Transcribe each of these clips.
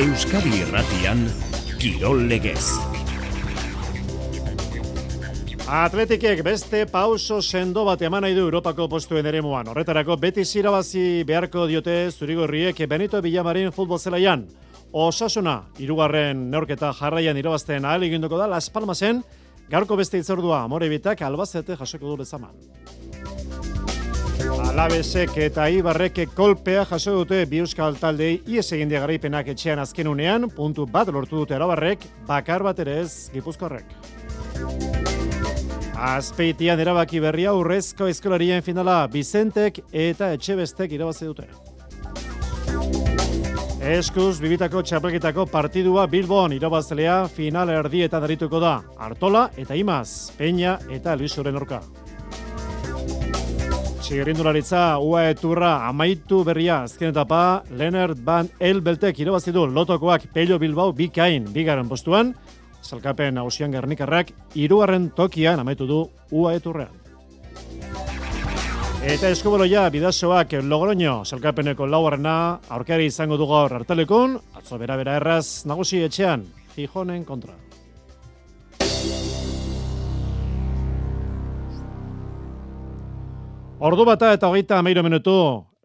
Euskadi Irratian Kirol Legez. Atletikek beste pauso sendo bat eman nahi du Europako postuen ere muan. Horretarako beti zirabazi beharko diote zurigorriek Benito Villamarin futbol zelaian. Osasuna, irugarren neorketa jarraian irabazten ahal eginduko da Las Palmasen, gaurko beste itzordua amore bitak albazete jasoko du lezaman. Alabesek eta Ibarrek kolpea jaso dute bi euskal taldei ies egin garaipenak etxean azken unean, puntu bat lortu dute arabarrek, bakar bat ere ez gipuzkorrek. Azpeitian erabaki berria urrezko eskolarien finala Bizentek eta Etxebestek irabazi dute. Eskuz, bibitako txapelketako partidua Bilbon irabazlea final erdietan darituko da. Artola eta Imaz, Peña eta Luisoren orka. Txigirindularitza UA eturra amaitu berria azken etapa Leonard Van Elbeltek irabazi du lotokoak Pello Bilbao bikain bigarren postuan, Zalkapen hausian garnikarrak irugarren tokian amaitu du UA eturrean. Eta eskuboloia bidazoak Logroño salkapeneko laugarrena aurkari izango du gaur hartalekun, atzo bera bera erraz nagusi etxean, Gijonen kontra. Ordu bata eta hogeita amairu minutu,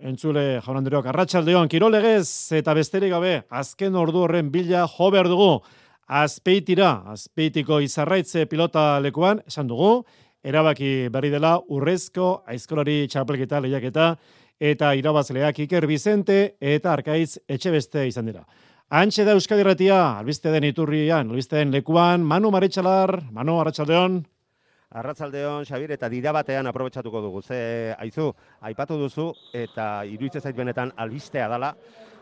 entzule jaun andreok, arratsaldeon kirolegez eta besterik gabe, azken ordu horren bila jo behar dugu, azpeitira, azpeitiko izarraitze pilota lekuan, esan dugu, erabaki berri dela urrezko aizkolari txapelketa lehiaketa eta irabazleak Iker Bizente eta Arkaitz Etxebeste izan dira. Antxe da Euskadi Ratia, albiste den iturrian, albiste den lekuan, Manu Maritxalar, Manu Arratxaldeon. Arratzaldeon, Xabir, eta dira batean aprobetsatuko dugu. Ze, aizu, aipatu duzu, eta iruitze zait benetan albistea dala,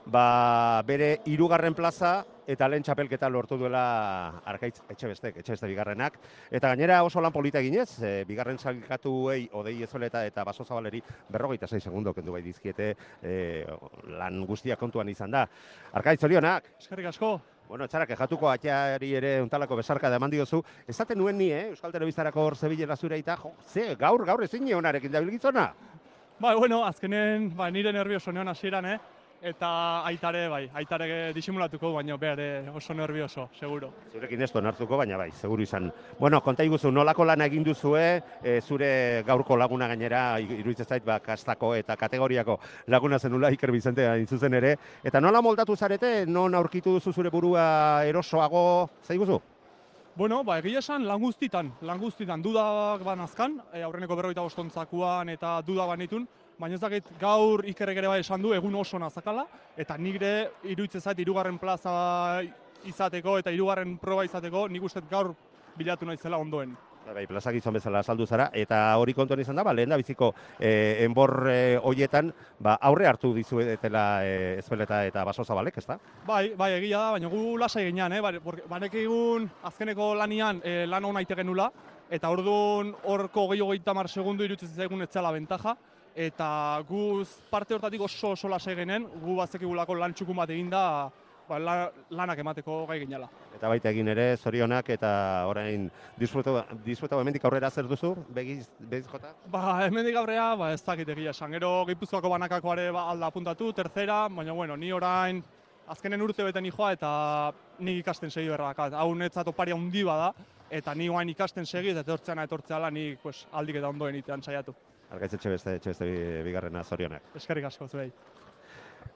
ba, bere hirugarren plaza eta lehen txapelketa lortu duela arkaitz etxebestek, etxebeste bigarrenak. Eta gainera oso lan polita eginez, e, bigarren salkatuei odei ezoleta eta baso zabaleri berrogeita zei segundo kendu bai dizkiete e, lan guztia kontuan izan da. Arkaitz, zorionak? Eskerrik asko. Bueno, txarak, ejatuko atxari ere untalako besarka da diozu. Ezaten nuen ni, eh? Euskal Telebiztarako hor zebilela zure eta, jo, ze, gaur, gaur ezin honarekin dabilgizona? Ba, bueno, azkenen, ba, nire nervioso neon hasieran, eh? Eta aitare bai, aitare disimulatuko baina behar oso nervioso, seguro. Zurekin ez hartuko, baina bai, seguru izan. Bueno, konta iguzu, nolako lan egin duzue, e, zure gaurko laguna gainera, iruditzen zait, ba, kastako eta kategoriako laguna zenula Iker Bizente zuzen ere, eta nola moldatu zarete, non aurkitu duzu zure burua erosoago, zaiguzu? Bueno, ba, egia esan, lan guztitan, lan guztitan, dudak ban azkan, e, aurreneko berroita bostontzakuan eta dudak banitun, baina ez dakit gaur ikerrek ere bai esan du egun oso nazakala, eta nigre iruitze zait irugarren plaza izateko eta irugarren proba izateko, nik uste gaur bilatu naizela ondoen. Bai, bai plazak izan bezala saldu zara, eta hori kontuan izan da, ba, lehen da biziko e, enbor e, hoietan, ba, aurre hartu dizuetela e, ezbeleta eta baso zabalek, ez da? Bai, bai, egia da, baina gu lasai ginean, eh? banek egun azkeneko lanian e, lan hona ite genula, eta orduan horko gehiago mar segundu irutzen zaigun etzela bentaja, eta gu parte hortatik oso oso lasai genen, gu bazekigulako lan txukun bat eginda, ba, lanak emateko gai ginela. Eta baita egin ere, zorionak eta orain disfrutatu hemendik aurrera zer duzu, begiz, begiz jota? Ba, hemendik aurrera, ba, ez dakit egia esan. Gero gipuzkoako banakakoare ba, alda apuntatu, tercera, baina bueno, ni orain azkenen urte beten joa eta nik ikasten segi berrak. Hau netzat oparia hundi bada, eta ni guain ikasten segi, eta etortzean etortzeala nik pues, aldik eta ondoen itean saiatu. Argaitz etxe beste, etxe beste bigarrena zorionak. Eskerrik asko, zuei.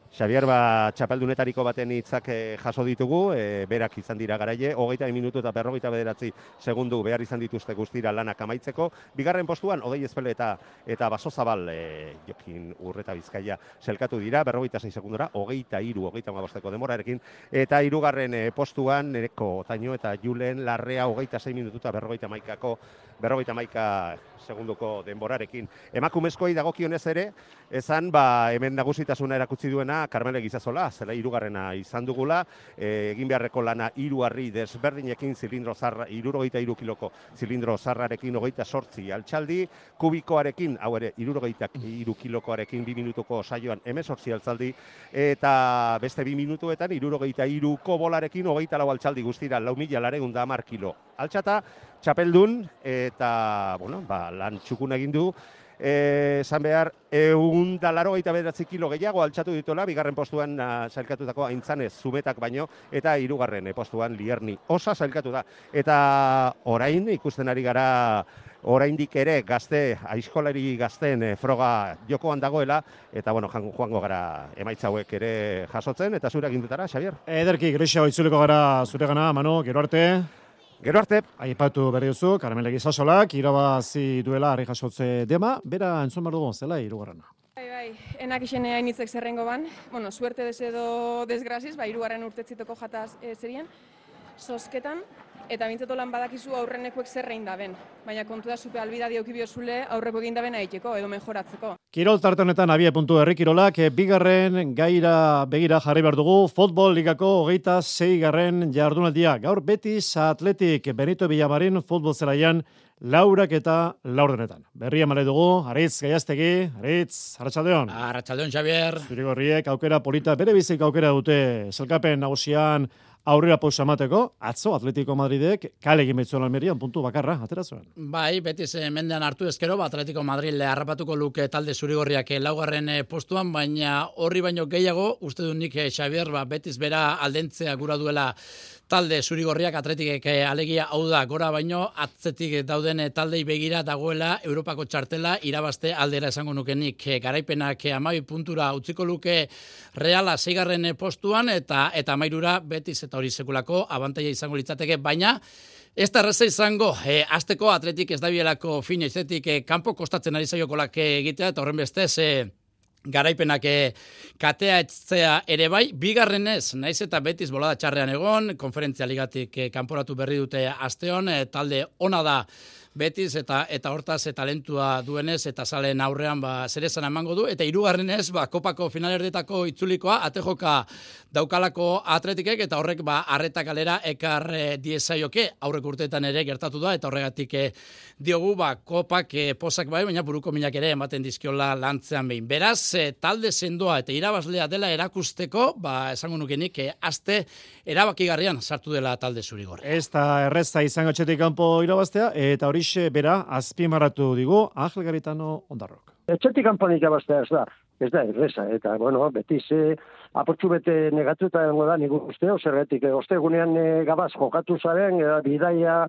Xavier, ba, txapeldunetariko baten hitzak eh, jaso ditugu, e, berak izan dira garaile, hogeita minutu eta berrogeita bederatzi segundu behar izan dituzte guztira lanak amaitzeko. Bigarren postuan, odei ezpele eta, eta baso zabal, e, jokin urreta bizkaia, selkatu dira, berrogeita zei segundura, hogeita iru, hogeita mabosteko demorarekin, eta irugarren e, postuan, nereko taino eta julen larrea, hogeita zei minutu eta berrogeita maikako, berrogeita maika segunduko denborarekin. Emakumezkoei dagokionez ere, esan ba, hemen nagusitasuna erakutsi duena Carmele Gizazola, zela hirugarrena izan dugula, e, egin beharreko lana hiru harri desberdinekin zilindro zarra, irurogeita iru kiloko zilindro zarrarekin hogeita sortzi altxaldi, kubikoarekin, hau ere, irurogeita iru kilokoarekin bi minutuko saioan emezortzi altzaldi, eta beste bi minutuetan irurogeita iruko bolarekin hogeita lau altxaldi guztira, lau mila laregun da kilo. Altxata, txapeldun eta bueno, ba, lan txukun egin du esan behar, egun da laro gaita kilo gehiago altxatu dituela, bigarren postuan uh, zailkatutako aintzanez zumetak baino, eta hirugarren postuan lierni osa zailkatu da. Eta orain ikusten ari gara oraindik ere gazte, aizkolari gazten e, froga jokoan dagoela, eta bueno, joango gara emaitza hauek ere jasotzen, eta zure dutara, Xavier? Ederki, grisa itzuliko gara zure gana, Manu, gero arte. Gero arte. Aipatu berri duzu, Karamele Gizasolak, irabazi duela harri jasotze dema, bera entzun behar dugu, zela, irugarrena. Bai, bai, enak isen hainitzek zerrengo ban, bueno, suerte desedo desgraziz, bai, irugarren urtetzitoko jataz e, zerien, sosketan, eta bintzeto lan badakizu aurrenekuek zerrein da ben. Baina kontu da zupe albida diokibio zule aurreko egin da ben edo mejoratzeko. Kirol tarte honetan abie puntu herrikirolak, eh, bigarren gaira begira jarri behar dugu, futbol ligako hogeita zei garren jardunaldia. Gaur betis atletik Benito Villamarin futbol zelaian laurak eta laurdenetan. Berria male dugu, Aritz Gaiaztegi, Aritz, Arratxaldeon. Arratxaldeon, Xavier. Zurigorriek aukera polita, bere bizik aukera dute, zelkapen nagusian, aurrera pausa emateko, atzo Atletico Madridek kale egin betzuen almerian puntu bakarra, atera zuen. Bai, beti ze mendean hartu ezkero, ba, Atletico Madrid le harrapatuko luke talde zurigorriak laugarren eh, postuan, baina horri baino gehiago, uste du nik eh, Xavier, ba, betiz bera aldentzea gura duela talde zurigorriak atletikek eh, alegia hau da gora baino atzetik dauden eh, taldei begira dagoela Europako txartela irabazte aldera esango nukenik eh, garaipenak amabi puntura utziko luke reala zeigarren postuan eta eta amairura betiz eta hori sekulako abantaia izango litzateke baina Ez da erraza izango, e, azteko atletik ez dabielako fin ezetik e, kanpo kostatzen ari zaiokolak egitea, eta horren bestez, e, garaipenak eh, katea etzea ere bai, bigarrenez, naiz eta betiz bolada txarrean egon, konferentzia ligatik eh, kanporatu berri dute asteon, eh, talde ona da betiz eta eta hortaz eta talentua duenez eta salen aurrean ba zerezan emango du? Eta hirugarrenez ba kopako finalerdetako itzulikoa atejoka daukalako atletikek eta horrek ba harreta galera ekar e, diesaioke aurrek urteetan ere gertatu da eta horregatik e, diogu ba kopak e, posak bai baina buruko minak ere ematen dizkiola lantzean behin. Beraz e, talde sendoa eta irabazlea dela erakusteko ba esango nukenik e, aste erabakigarrian sartu dela talde zurigor. Ez da erreza izango txetik kanpo irabaztea eta hori horixe bera azpimarratu digu Angel Garitano Ondarrok. Etxetik kanponik abastea ez da, ez da erresa, eta bueno, beti ze apurtzu bete negatuta dengo da, nik uste, zerretik, e, ostegunean e, gabaz jokatu zaren, e, bidaia,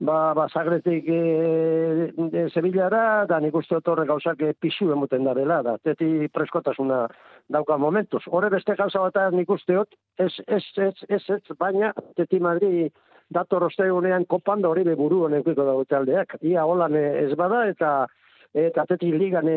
ba, ba zagretik e, e, Sevillara, da nik uste otorre gauzak e, pixu emuten da dela, da, teti preskotasuna dauka momentuz. Horre beste gauza bat nik usteot, ez, ez, ez, ez, ez, baina, teti Madri, dator ostegunean kopando hori be buru honekiko dago taldeak. Ia holan ez bada eta eta ateti ligan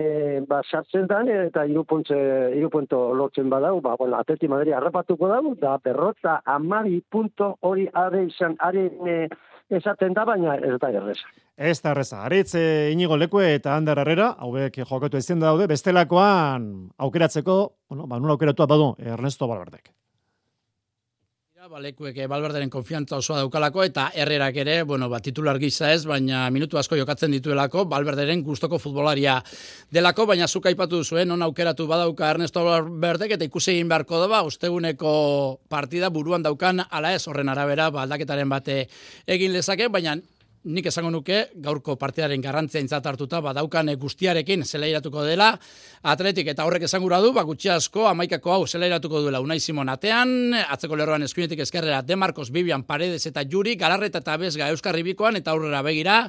ba sartzen da eta hiru puntze hiru punto lotzen badau ba bueno ateti madri harrapatuko dago da perrota 12 punto hori are izan are esaten da baina ez da erresa Ez da erresa. Aritz inigo lekue eta Ander Herrera, hauek jokatu ezin daude, bestelakoan aukeratzeko, bueno, ba, nula aukeratu badu Ernesto Balberdek. Balekuek eh, Balberderen konfiantza osoa daukalako eta herrerak ere, bueno, ba, titular gisa ez, baina minutu asko jokatzen dituelako, Balberderen gustoko futbolaria delako, baina zuka ipatu zuen, non aukeratu badauka Ernesto Balberdek eta ikusi egin beharko da, ba, usteguneko partida buruan daukan, ala ez, horren arabera, ba, aldaketaren bate egin lezake, baina nik esango nuke gaurko partidaren garrantzia intzat hartuta badaukan guztiarekin zelairatuko dela. Atletik eta horrek esangura du ba gutxi asko amaikako hau zelairatuko duela Unai Simon atean. Atzeko lerroan eskuinetik eskerrera Demarcos Bibian Paredes eta Juri Galarreta eta Bezga Euskarri Bikoan eta aurrera begira.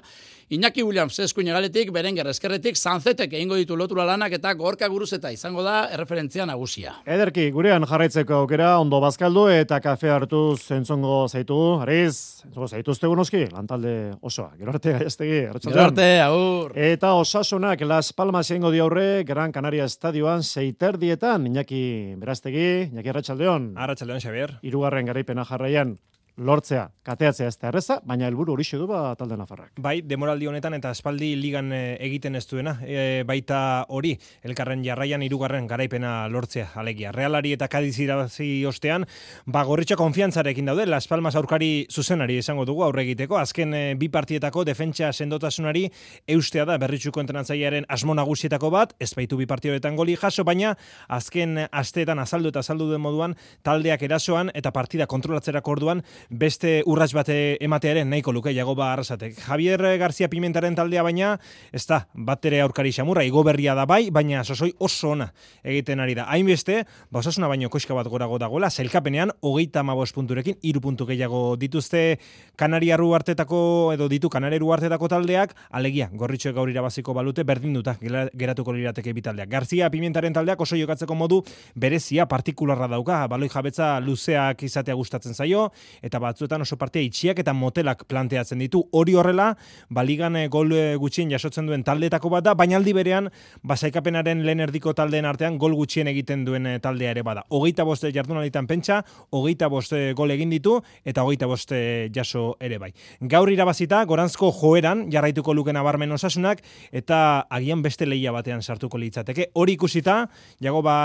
Iñaki Williams eskuin egaletik, Berenger eskerretik, Sanzetek egingo ditu lotura lanak eta gorka guruz eta izango da erreferentzia nagusia. Ederki, gurean jarraitzeko aukera, ondo bazkaldu eta kafe hartu zentzongo zaitu, ariz, zentzongo zaitu uste lantalde osoa. Gero arte, gaiaztegi, Gero arte, aur. Eta osasunak Las Palmas egingo di aurre, Gran Canaria Estadioan, seiter dietan, Iñaki Beraztegi, Iñaki Arratxaldeon. Arratxaldeon, Xavier. Irugarren garaipena jarraian, lortzea, kateatzea ez da erreza, baina helburu hori du ba talde nafarrak. Bai, demoraldi honetan eta espaldi ligan eh, egiten ez duena, e, baita hori, elkarren jarraian irugarren garaipena lortzea, alegia. Realari eta kadiz irabazi ostean, ba gorritxa konfiantzarekin daude, Las Palmas aurkari zuzenari esango dugu aurre egiteko, azken e, bi partietako defentsa sendotasunari eustea da berritxuko entrenatzailearen asmo nagusietako bat, ez baitu bi partioetan goli jaso, baina azken asteetan azaldu eta azaldu den moduan taldeak erasoan eta partida kontrolatzerako orduan beste urrats bate ematearen nahiko luke Jagoba Arrasatek. Javier García Pimentaren taldea baina, ez da, bat ere aurkari xamurra, igo berria da bai, baina sosoi oso ona egiten ari da. Hainbeste, ba osasuna baino koska bat gorago dagoela, zelkapenean, hogeita amabos punturekin, iru puntu gehiago dituzte Kanariaru artetako, edo ditu Kanariaru artetako taldeak, alegia, gorritxo gaur irabaziko balute, berdin duta, geratuko lirateke bitaldeak. Garzia Pimentaren taldeak oso jokatzeko modu berezia partikularra dauka, baloi jabetza luzeak izatea gustatzen zaio, eta batzuetan oso partia itxiak eta motelak planteatzen ditu. Hori horrela, baligan eh, gol eh, gutxien jasotzen duen taldeetako bat da, baina aldi berean, basaikapenaren lehen erdiko taldeen artean gol gutxien egiten duen eh, taldea ere bada. Hogeita boste jardunalitan pentsa, hogeita boste gol egin ditu, eta hogeita boste jaso ere bai. Gaur irabazita, gorantzko joeran, jarraituko luken abarmen osasunak, eta agian beste leia batean sartuko litzateke. Hori ikusita, jago ba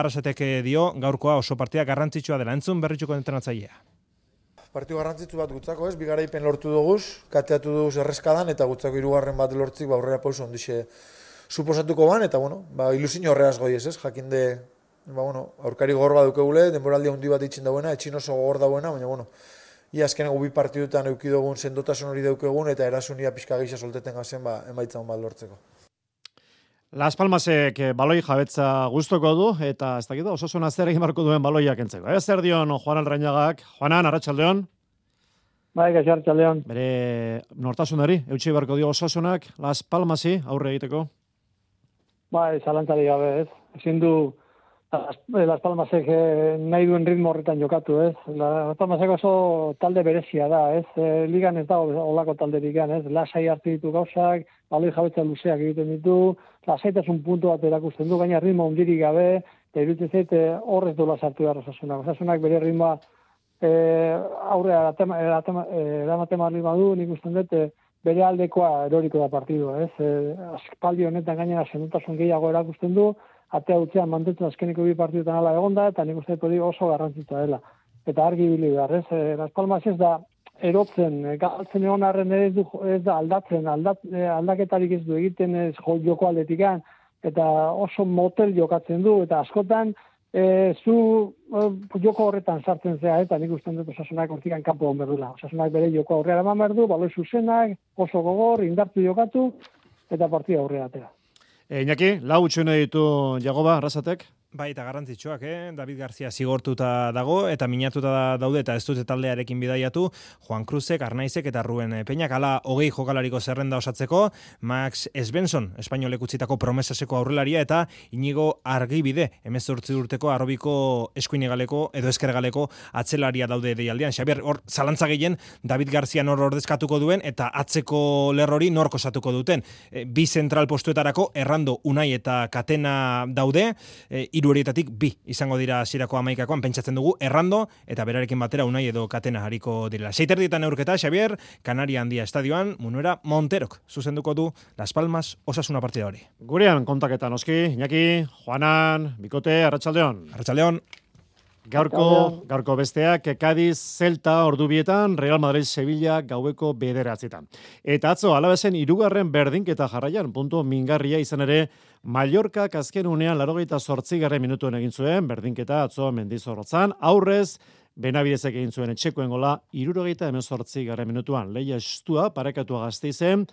dio, gaurkoa oso partia garrantzitsua dela. Entzun berritxuko entrenatzailea. Partiu garrantzitsu bat gutzako ez, bigaraipen lortu duguz, kateatu duguz errezkadan, eta gutzako irugarren bat lortzik, ba, aurrera pauso ondixe suposatuko ban, eta bueno, ba, ilusin horreaz goi ez, jakinde, ba, bueno, aurkari gogor bat dukegule, denboraldia handi bat itxin dauena, etxin oso gogor dauena, baina, bueno, ia azken bi partidutan eukidogun sendotasun hori daukegun, eta erasunia pixka gisa solteten gazen, ba, emaitza hon bat lortzeko. Las Palmasek eh, baloi jabetza gustoko du eta ez dakit osasuna zer egin marko duen baloiak entzeko. Ez zer dion Juan Alrainagak, Juanan Arratsaldeon. Bai, Arratsaldeon. Bere nortasunari eutsi barko dio osasunak Las Palmasi aurre egiteko. Bai, zalantzari gabe, ez. Ezin du Eh, Las Palmasek eh, nahi duen ritmo horretan jokatu, ez? Las Palmasek oso talde berezia da, ez? Ligan ez da olako talde ligan, ez? Lasai hartu ditu gauzak, baloi jabetza luzeak egiten ditu, lasaitasun puntu bat erakusten du, gaina ritmo ondirik gabe, eta zait horrez dola sartu da osasunak. Osasunak bere ritmoa e, aurrea eramaten marri badu, nik usten dut, bere aldekoa eroriko da partidu, ez? E, aspaldi honetan gainera zenutasun gehiago erakusten du, atea utzean mantentzen azkeniko bi partidutan ala egonda, eta nik uste hori oso garrantzitsua dela. Eta argi bili behar, ez? E, Las Palmas ez da erotzen, e, galtzen egon arren ez, du, ez da aldatzen, aldat, e, aldaketarik ez du egiten ez jo, joko aldetikan, eta oso motel jokatzen du, eta askotan, e, zu e, joko horretan sartzen zea, eta nik uste dut osasunak hortikan kanpo hon berdula. Osasunak bere joko horrean eman berdu, baloi zuzenak, oso gogor, indartu jokatu, eta partida horrea atera. E, Iñaki, lau utxune ditu Jagoba, Arrasatek? Bai, eta garrantzitsuak, eh? David Garcia zigortuta dago, eta minatuta daude, eta ez dute taldearekin bidaiatu, Juan Cruzek, Arnaizek eta Ruen Peñak, ala hogei jokalariko zerrenda osatzeko, Max Svensson, espainolek utzitako promesaseko aurrelaria, eta inigo argibide, emez urteko arrobiko eskuinegaleko, edo eskergaleko atzelaria daude deialdean. Xabier, hor, zalantza gehien, David Garcia nor ordezkatuko duen, eta atzeko lerrori norko osatuko duten. E, bi zentral postuetarako, errando unai eta katena daude, e, hiru horietatik bi izango dira hasierako amaikakoan pentsatzen dugu errando eta berarekin batera unai edo katena hariko direla. Seiterdietan neurketa, Xavier, Kanaria handia estadioan, Munuera Monterok zuzenduko du Las Palmas osasuna partida hori. Gurean kontaketan oski, Iñaki, Juanan, Bikote, Arratsaldeon. Arratsaldeon. Gaurko, gaurko besteak, Cadiz, Celta, Ordubietan, Real Madrid, Sevilla, gaueko bederatzitan. Eta atzo, alabesen, irugarren berdinketa jarraian, puntu mingarria izan ere, Mallorca azken unean larogeita sortzigarren minutuen egin zuen, berdinketa atzo mendizorrotzan, aurrez, Benabidezek egin zuen etxekoen gola, irurogeita hemen sortzigarren minutuan, leia estua, parekatua gazteizen,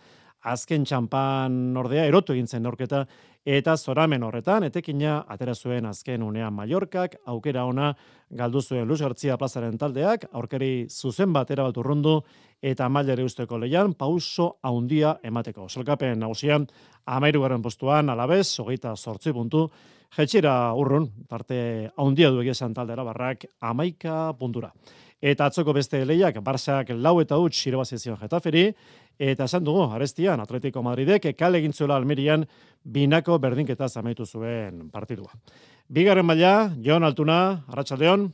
azken txampan ordea, erotu egin zen norketa, eta zoramen horretan, etekina atera zuen azken unean Mallorcak, aukera ona galdu zuen Luz Gartzia plazaren taldeak, aurkeri zuzen bat erabat urrundu, eta mailare usteko leian, pauso haundia emateko. Zolkapen nagusian, amairu garen postuan, alabez, hogeita sortzi puntu, jetxira urrun, parte haundia du egizan taldera barrak, amaika puntura. Eta atzoko beste leiak, Barsak lau eta huts irabazizion jetaferi, eta esan dugu, arestian, Atletico Madridek, kale egin Almerian, binako berdinketa zamaitu zuen partidua. Bigarren maila, Jon Altuna, Arratxaldeon,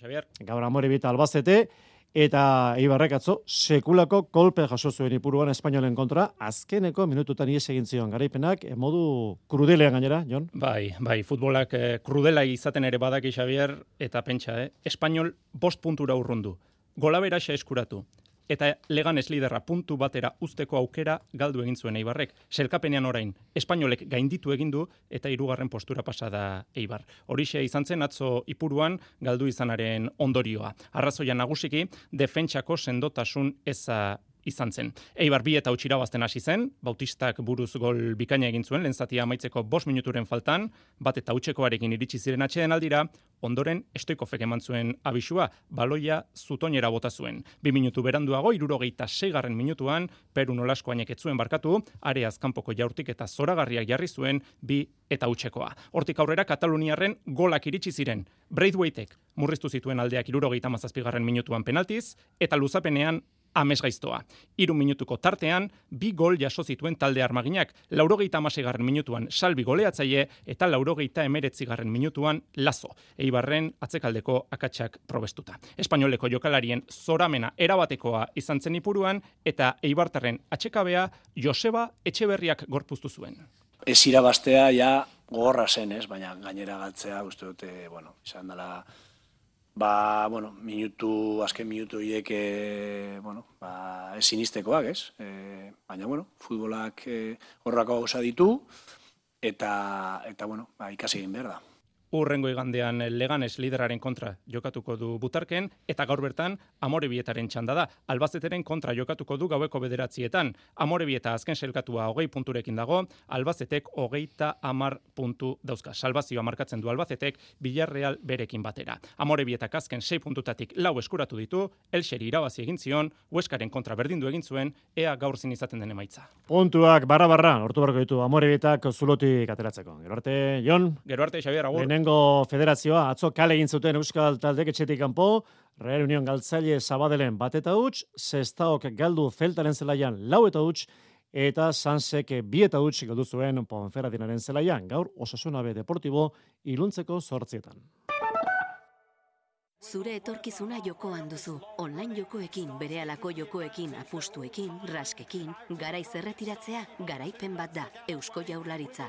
Xavier. Gaur amore bita albazete, eta Ibarrek atzo sekulako kolpe jaso zuen ipuruan espainolen kontra, azkeneko minututan ies egin zion garaipenak, e, modu krudelean gainera, Jon? Bai, bai, futbolak eh, krudela izaten ere badaki Xavier, eta pentsa, eh? Espainol bost puntura urrundu. Gola beraxa eskuratu. Eta leganes liderra puntu batera usteko aukera galdu egin zuen Eibarrek. Selkapenean orain, espainolek gainditu egin du eta hirugarren postura pasada Eibar. Horixe izan zen atzo ipuruan galdu izanaren ondorioa. Arrazoia nagusiki, defentsako sendotasun eza izan zen. Eibar bi eta utxira bazten hasi zen, Bautistak buruz gol bikaina egin zuen, lehen zatia amaitzeko bos minuturen faltan, bat eta utxekoarekin iritsi ziren atxeden aldira, ondoren estoikofek eman zuen abisua, baloia zutonera bota zuen. Bi minutu beranduago, irurogeita seigarren minutuan, Peru nolasko hainek zuen barkatu, are azkanpoko jaurtik eta zoragarriak jarri zuen bi eta utxekoa. Hortik aurrera Kataluniarren golak iritsi ziren. Braithwaitek murriztu zituen aldeak irurogeita mazazpigarren minutuan penaltiz, eta luzapenean ames gaiztoa. Iru minutuko tartean, bi gol jaso zituen talde armaginak, laurogeita amasegarren minutuan salbi goleatzaile eta laurogeita emeretzigarren minutuan lazo, eibarren atzekaldeko akatsak probestuta. Espainoleko jokalarien zoramena erabatekoa izan zen ipuruan eta eibartarren atxekabea Joseba Etxeberriak gorpuztu zuen. Ez irabastea ja gogorra zen, ez? baina gainera galtzea, uste dute, bueno, izan dela ba, bueno, minutu, azken minutu hiek, e, bueno, ba, ez sinistekoak, ez? E, baina, bueno, futbolak e, horrako gauza ditu, eta, eta bueno, ba, ikasi egin behar da. Urrengo igandean leganes lideraren kontra jokatuko du butarken, eta gaur bertan amorebietaren txanda da. Albazeteren kontra jokatuko du gaueko bederatzietan. Amorebieta azken selkatua hogei punturekin dago, albazetek hogeita amar puntu dauzka. Salvazioa markatzen du albazetek, bilarreal berekin batera. Amorebietak azken sei puntutatik lau eskuratu ditu, elxeri irabazi egin zion, hueskaren kontra berdindu egin zuen, ea gaur zin izaten den emaitza. Puntuak barra-barra, hortu barko ditu amorebietak zulotik ateratzeko. Gero arte, Jon? Gero arte, Xabier, agur. Lehenengo federazioa, atzo kale egin zuten Euskal Taldek etxetik kanpo, Real Union galtzaile Sabadelen bat eta huts, Sestaok galdu Zeltaren zelaian lau eta huts, eta Sansek bi eta huts galdu zuen Ponferradinaren zelaian, gaur Osasuna B Deportibo iluntzeko sortzietan. Zure etorkizuna jokoan duzu. Online jokoekin, berehalako jokoekin, apustuekin, raskekin, garaiz erretiratzea, garaipen bat da. Eusko Jaurlaritza.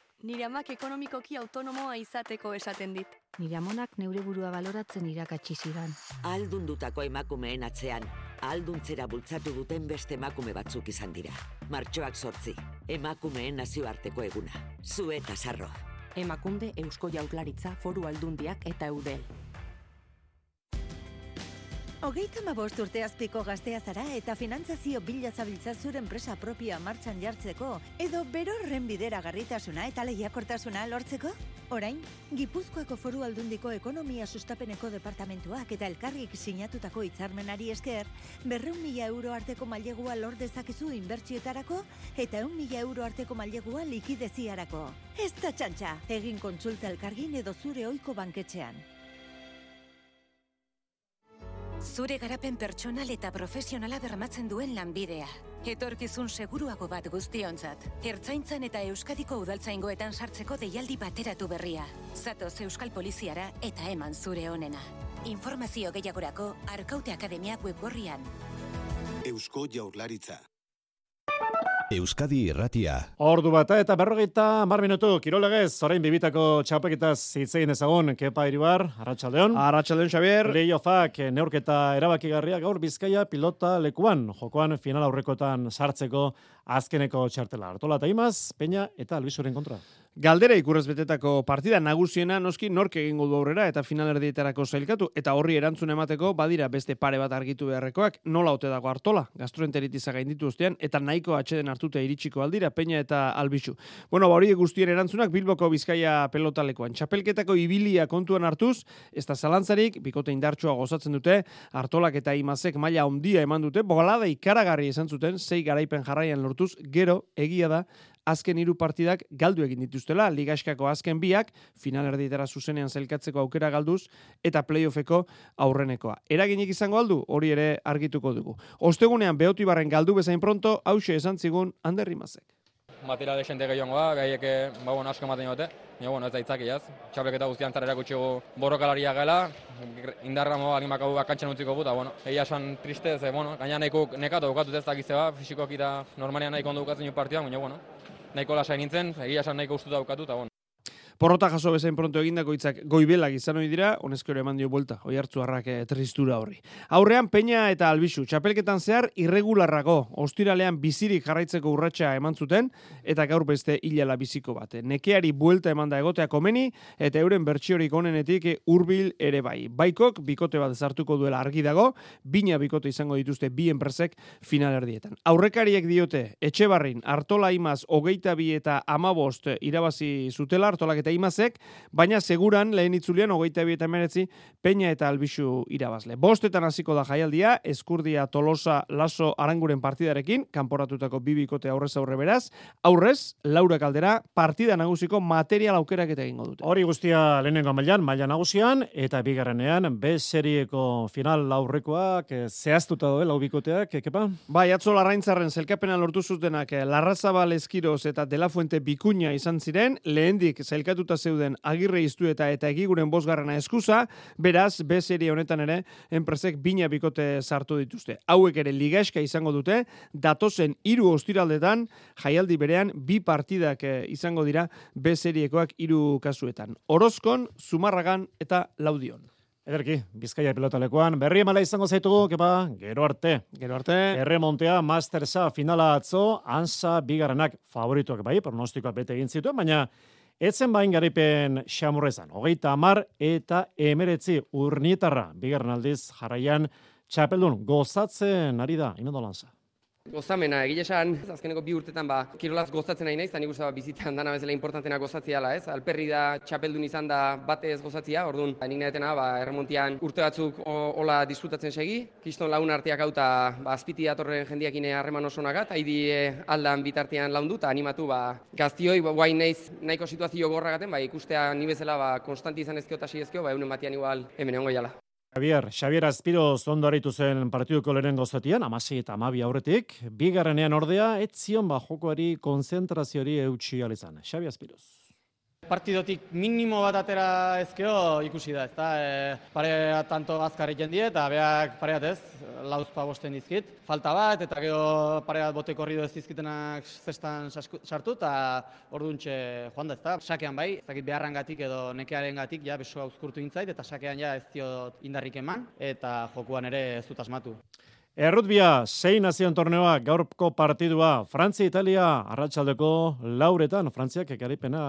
Nire amak ekonomikoki autonomoa izateko esaten dit. Nire amonak neure burua baloratzen irakatsi zidan. Aldundutako emakumeen atzean, alduntzera bultzatu duten beste emakume batzuk izan dira. Martxoak sortzi, emakumeen nazioarteko eguna. Zu eta sarro. Emakunde Eusko Jaurlaritza Foru Aldundiak eta Eudel. Hogeita mabost urte azpiko gaztea zara eta finantzazio bila zabiltza zure enpresa propioa martxan jartzeko, edo berorren bidera garritasuna eta lehiakortasuna lortzeko? Orain, Gipuzkoako foru aldundiko ekonomia sustapeneko departamentuak eta elkarrik sinatutako hitzarmenari esker, berreun mila euro arteko mailegua lor dezakezu inbertsioetarako eta eun mila euro arteko mailegua likideziarako. Ez da txantxa, egin kontsulta elkargin edo zure oiko banketxean. Zure garapen pertsonal eta profesionala bermatzen duen lanbidea. Etorkizun seguruago bat guztionzat. Ertzaintzan eta Euskadiko udaltzaingoetan sartzeko deialdi bateratu berria. Zatoz Euskal Poliziara eta eman zure onena. Informazio gehiagorako Arkaute Akademia webgorrian. Eusko Jaurlaritza. Euskadi Irratia. Ordu bata eta berrogeita mar minutu, kirolegez, orain bibitako txapekitaz zitzein ezagun, kepa iribar, Arratxaldeon. Arratxaldeon, Xavier. Lehiofak, neurketa erabakigarria gaur bizkaia pilota lekuan, jokoan final aurrekotan sartzeko azkeneko txartela. Artola eta imaz, peña eta albizuren kontra. Galdera ikurrez betetako partida nagusiena noski nork egingo du aurrera eta final erdietarako zailkatu eta horri erantzun emateko badira beste pare bat argitu beharrekoak nola ote dago hartola gastroenteritiza gainditu ostean eta nahiko atxeden hartuta iritsiko aldira peña eta albizu. Bueno, ba hori guztien erantzunak Bilboko Bizkaia pelotalekoan. Txapelketako ibilia kontuan hartuz, ez da zalantzarik, bikote indartsua gozatzen dute, hartolak eta imazek maila ondia eman dute, bolada ikaragarri esan zuten, sei garaipen jarraian lortuz, gero, egia da, azken hiru partidak galdu egin dituztela, ligaskako azken biak, final erdietara zuzenean zelkatzeko aukera galduz, eta playoffeko aurrenekoa. Eraginik izango aldu, hori ere argituko dugu. Ostegunean behotibarren galdu bezain pronto, hause esan zigun Ander Rimazek. material esente gehiago da, gaiek, ba, bueno, asko ematen jote. Baina, bueno, ez da itzaki, ez? Txapelketa guztian zara erakutxigu borrokalaria gela, indarra moa animakagu akantxan utziko gu, eta, bueno, egia esan triste, ze, bueno, gaina nahiko nekatu dukatut ez dakize ba, fizikoak eta normalean nahiko ondo dukatzen jo partidan, baina, bueno, nahiko lasai nintzen, egia esan nahiko ustuta dukatu, eta, bueno. Porrota jaso bezain pronto egindako hitzak goibelak izan ohi dira, honezko eman dio buelta, oi hartzu harrak e, tristura horri. Aurrean Peña eta Albisu, txapelketan zehar irregularrago, ostiralean bizirik jarraitzeko urratsa eman zuten, eta gaur beste hilala biziko bate. Nekeari buelta eman da egotea komeni, eta euren bertsiorik onenetik hurbil ere bai. Baikok, bikote bat zartuko duela argi dago, bina bikote izango dituzte bi enpresek final erdietan. Aurrekariek diote, etxe barrin, hartola imaz, hogeita bi eta amabost irabazi zutela, hartolak eta imazek, baina seguran lehen itzulian hogeita bi eta meretzi peina eta albisu irabazle. Bostetan hasiko da jaialdia, eskurdia tolosa laso aranguren partidarekin, kanporatutako bibikote aurrez aurre beraz, aurrez, laura kaldera, partida nagusiko material aukerak eta egingo dute. Hori guztia lehenengo mailan, maila nagusian, eta bigarrenean, B serieko final aurrekoak eh, zehaztuta doe, lau bikoteak, eh, kepa? Bai, atzo larraintzarren zelkapena lortu zutenak, eh, Larrazabal Eskiroz eta De La Fuente Bikuña izan ziren, lehendik zelkatuta zeuden agirre iztu eta eta egiguren bosgarrena eskuza, beraz, B serie honetan ere, enpresek bina bikote sartu dituzte. Hauek ere ligaeska izango dute, datozen hiru ostiraldetan, jaialdi berean, bi partidak eh, izango dira B seriekoak hiru kasuetan. Orozkon, Zumarragan eta Laudion. Ederki, Bizkaia pelotalekoan, berri emala izango zaitugu, kepa, gero arte. Gero arte. Erremontea, Mastersa finala atzo, ansa bigarrenak favorituak bai, pronostikoak bete egin zituen, baina etzen bain garipen xamurrezan. Hogeita amar eta emeretzi urnietarra, bigarren aldiz jarraian txapeldun gozatzen ari da, inodolanza. Gozamena, egile esan, azkeneko bi urtetan ba, kirolaz gozatzen nahi naiz, eta nik ba, bizitzan dana bezala importantena gozatzea ala, ez? Alperri da txapeldun izan da batez gozatzea, orduan, ba, nik nahetena, ba, erremontian urte batzuk hola disfrutatzen segi, kiston laun arteak hau eta ba, azpiti datorren jendiakine harreman oso nagat, haidi e, aldan bitartean laundu, eta animatu, ba, gaztioi, ba, guain naiz nahiko situazio gorragaten, ba, ikustea ni bezala, ba, konstanti izan ezkio eta si ba, eunen batian igual hemen egongo jala. Javier, Xavier Azpiro zondo aritu zen partiduko lehen gozatian, amasi eta amabi aurretik, bigarrenean ordea, ez zion ba jokoari konzentraziori eutxi alizan. Xavier Azpiroz. Partidotik minimo bat atera ezkeo ikusi da, ezta? E, parea tanto azkar egiten die eta beak pareat ez, lauzpa bosten dizkit. Falta bat eta gero pareat bote korrido ez dizkitenak zestan sartu eta orduntxe joan da, ezta? Sakean bai, ez dakit beharrangatik edo nekearen gatik ja besoa uzkurtu intzait eta sakean ja ez diot indarrik eman eta jokuan ere ez dut asmatu. Errutbia, sei nazion torneoa, gaurko partidua, Frantzia, Italia, arratsaldeko lauretan, Frantziak ekaripena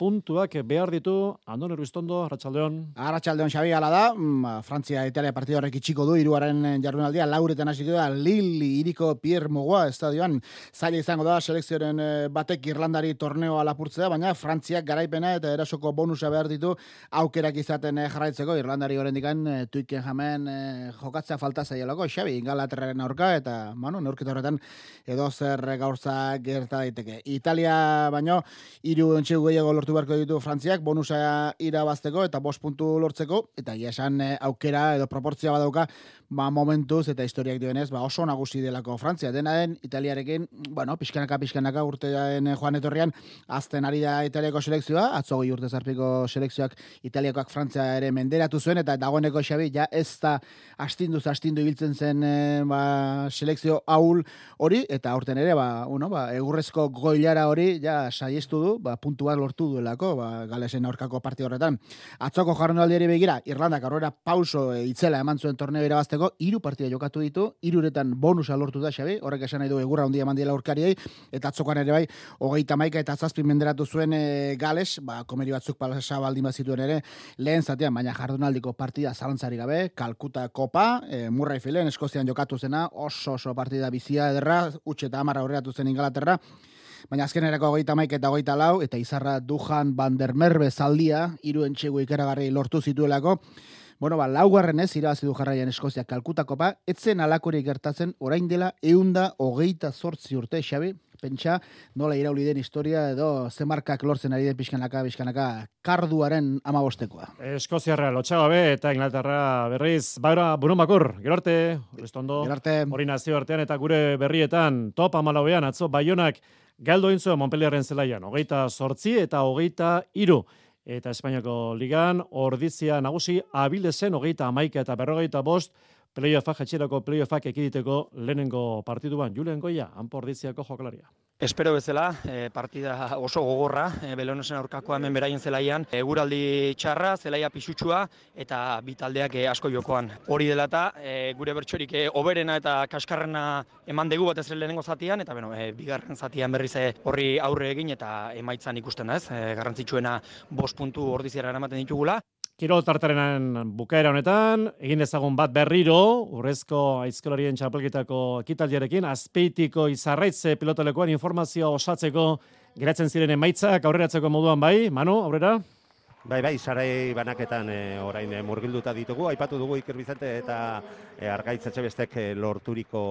puntuak behar ditu, Andone Ruiztondo, arratsaldeon. Arratxaldeon Xabi ala da, mm, Frantzia Italia partido horrek itxiko du, iruaren jardunaldia, lauretan hasiko da, Lille iriko Pierre Mogoa estadioan, zaila izango da, selekzioaren eh, batek Irlandari torneo lapurtzea, baina Frantziak garaipena eta erasoko bonusa behar ditu aukerak izaten eh, jarraitzeko, Irlandari horrendikan eh, tuiken jamen eh, jokatzea falta zaielako, Xabi, Ingalaterraren aurka, eta, bueno, neurketa horretan edo zer gaurza gerta daiteke. Italia baino, hiru entxegu gehiago lortu beharko ditu Frantziak, bonusa irabazteko eta bost puntu lortzeko, eta ia esan eh, aukera edo proportzia badauka, ba, momentuz eta historiak dioenez, ba, oso nagusi delako Frantzia. Dena den, Italiarekin, bueno, pixkanaka, pixkanaka urtean joan etorrian, azten ari da Italiako selekzioa, atzo goi urte zarpiko selekzioak Italiakoak Frantzia ere menderatu zuen, eta dagoeneko Xabi, ja ez da astinduz astindu ibiltzen zen eh, ba, selekzio ahul hori, eta aurten ere, ba, uno, ba, egurrezko goilara hori, ja, saiestu du, ba, puntu bat lortu duelako, ba, galesen aurkako parti horretan. Atzoko jarronaldiari begira, Irlandak aurrera pauso e, itzela eman zuen torneo irabazteko, hiru partida jokatu ditu, hiruretan bonusa lortu da, Xabi, horrek esan nahi du egurra handia eman diela aurkariei, eta atzokoan ere bai, hogeita maika eta zazpi menderatu zuen e, gales, ba, komeri batzuk palasa baldin bazituen ere, lehen zatean, baina jardunaldiko partida zalantzari gabe, Kalkuta Kopa, e, Murray Filen, Eskozian jokatu zena, oso oso partida bizia ederra, utxe eta amarra aurreatu zen Ingalaterra, Baina azkenerako hogeita maik eta hogeita lau, eta izarra Dujan Van der Merbe zaldia, hiru entxegu ikaragarri lortu zituelako, Bueno, ba, laugarren ez irabazi du jarraian Eskozia kalkutako ba, etzen alakorik gertatzen orain dela eunda hogeita zortzi urte, Xabi, pentsa, nola irauli den historia edo zemarkak lortzen ari den pixkanaka, pixkanaka, karduaren amabostekoa. Eskoziarra lotxagabe eta Inglaterra berriz, baira, burumakur, gero arte, restondo, hori nazio artean eta gure berrietan, top amalauean, atzo, baionak, galdo intzu Montpellierren zelaian, hogeita sortzi eta hogeita iru eta Espainiako ligan, ordizia nagusi abildezen hogeita amaika eta berrogeita bost, playoffak, jetxerako playoffak ekiditeko lehenengo partiduan, Julen Goia, hanpo ordiziako jokalaria. Espero bezala, e, partida oso gogorra, e, Belonosen aurkakoa hemen beraien zelaian, eguraldi txarra, zelaia pisutsua eta bitaldeak e, asko jokoan. Hori dela eta e, gure bertsorik e, oberena eta kaskarrena eman dugu bat ez lehenengo zatian, eta bueno, e, bigarren zatian berriz e, horri aurre egin eta emaitzan ikusten da ez, e, garrantzitsuena bost puntu ordiziara eramaten ditugula. Kirol tartaren bukaera honetan, egin ezagun bat berriro, urrezko aizkolarien txapelketako ekitaldiarekin, azpeitiko izarraitze pilotalekoan informazioa osatzeko geratzen ziren emaitzak aurreratzeko moduan bai, Manu, aurrera? Bai, bai, sarai banaketan e, orain e, murgilduta ditugu, aipatu dugu Iker Bizente eta e, Argaitz Etxebestek lorturiko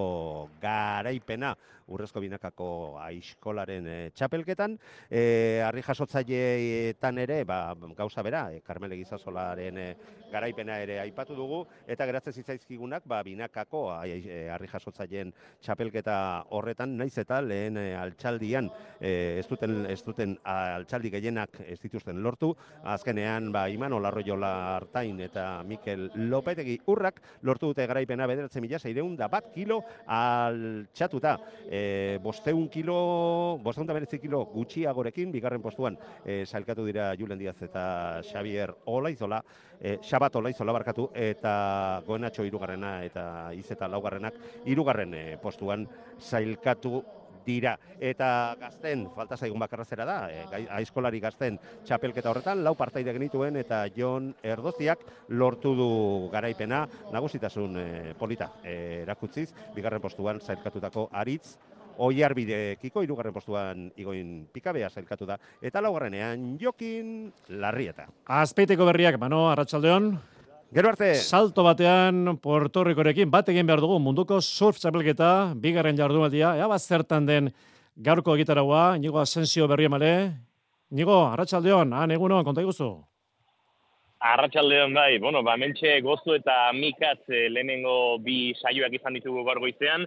garaipena urrezko binakako aiskolaren e, txapelketan. E, arri jasotzaileetan ere, ba, gauza bera, e, Carmele Gizazolaren e, garaipena ere aipatu dugu, eta geratzen zitzaizkigunak, ba, binakako e, arri jasotzaileen txapelketa horretan, naiz eta lehen e, altxaldian, e, ez, duten, ez duten altxaldi gehienak ez dituzten lortu, azkenean, ba, Iman Olarroiola Artain eta Mikel Lopetegi urrak lortu dute garaipena bederatzen mila, zeireun da bat kilo altxatuta. E, e, bosteun kilo, bosteun da kilo gutxiagorekin, bigarren postuan e, sailkatu dira Julen Diaz eta Xavier Olaizola, e, Xabat Olaizola barkatu, eta Goenatxo irugarrena eta Izeta laugarrenak irugarren e, postuan sailkatu dira. Eta gazten, falta zaigun bakarra zera da, e, aizkolari gazten txapelketa horretan, lau partaide genituen eta Jon Erdoziak lortu du garaipena, nagusitasun e, polita e, erakutziz, bigarren postuan zailkatutako aritz, Oiarbidekiko irugarren postuan igoin pikabea zailkatu da. Eta laugarrenean jokin larrieta. Azpeiteko berriak, mano, arratsaldeon. Gero arte. Salto batean Puerto Ricorekin bat egin behar dugu munduko surf txapelketa, bigarren jardunaldia, ea bat zertan den gaurko egitaragua, nigo asensio berri emale. Nigo, arratsaldeon, han egunon, konta iguzu. Arratxaldeon bai, bueno, ba, mentxe gozu eta mikatz eh, lehenengo bi saioak izan ditugu gaur goizean,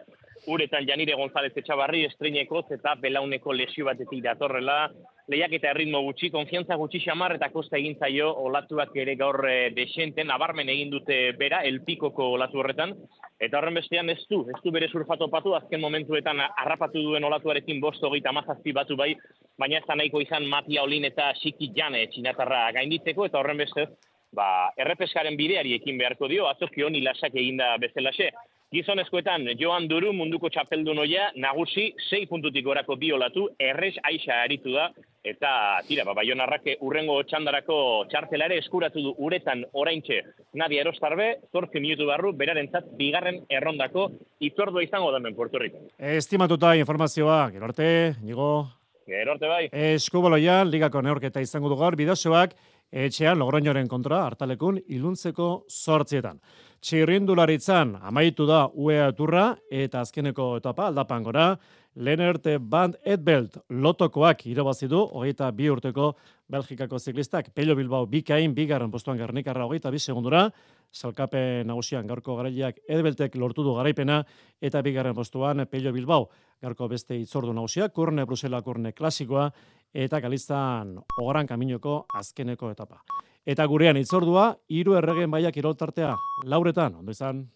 uretan Janire González Etxabarri estreinekoz eta belauneko lesio batetik datorrela, lehiak eta erritmo gutxi, konfiantza gutxi xamar eta kosta egin zaio olatuak ere gaur eh, desenten, abarmen egin dute bera, elpikoko olatu horretan, eta horren bestean ez du, ez du bere surfato patu, azken momentuetan harrapatu duen olatuarekin bosto gita mazazpi batu bai, baina ez da nahiko izan Matia Olin eta Xiki Jane txinatarra gainditzeko, eta horren beste, ba, errepeskaren bideari ekin beharko dio, atzokio nilasak eginda bezalaxe. Gizonezkoetan, Joan Duru munduko txapeldu noia, nagusi, sei puntutik gorako biolatu, errez aixa aritu da, eta tira, ba, baionarrake urrengo txandarako txartelare eskuratu du uretan oraintxe Nadia Erostarbe, zortzi minutu barru, berarentzat bigarren errondako itzordua izango damen Puerto Rico. Estimatuta informazioa, gero arte, nigo... Gero arte bai. Eskubaloia, ligako neorketa izango dugar, bideosoak, etxean logroñoren kontra hartalekun iluntzeko sortzietan. Txirrindularitzan amaitu da UEA turra eta azkeneko etapa aldapan gora, Leonard Van Edbelt lotokoak irabazi du hogeita bi urteko Belgikako ziklistak. Pello Bilbao bikain, bigarren postuan garnikarra hogeita bi segundura, salkape nagusian gaurko garaileak Edbeltek lortu du garaipena eta bigarren postuan Pello Bilbao. Garko beste itzordu nagusia, kurne Brusela kurne klasikoa eta Galiztan ogaran kaminoko azkeneko etapa. Eta gurean itzordua, hiru erregen baiak iroltartea, lauretan, ondo izan.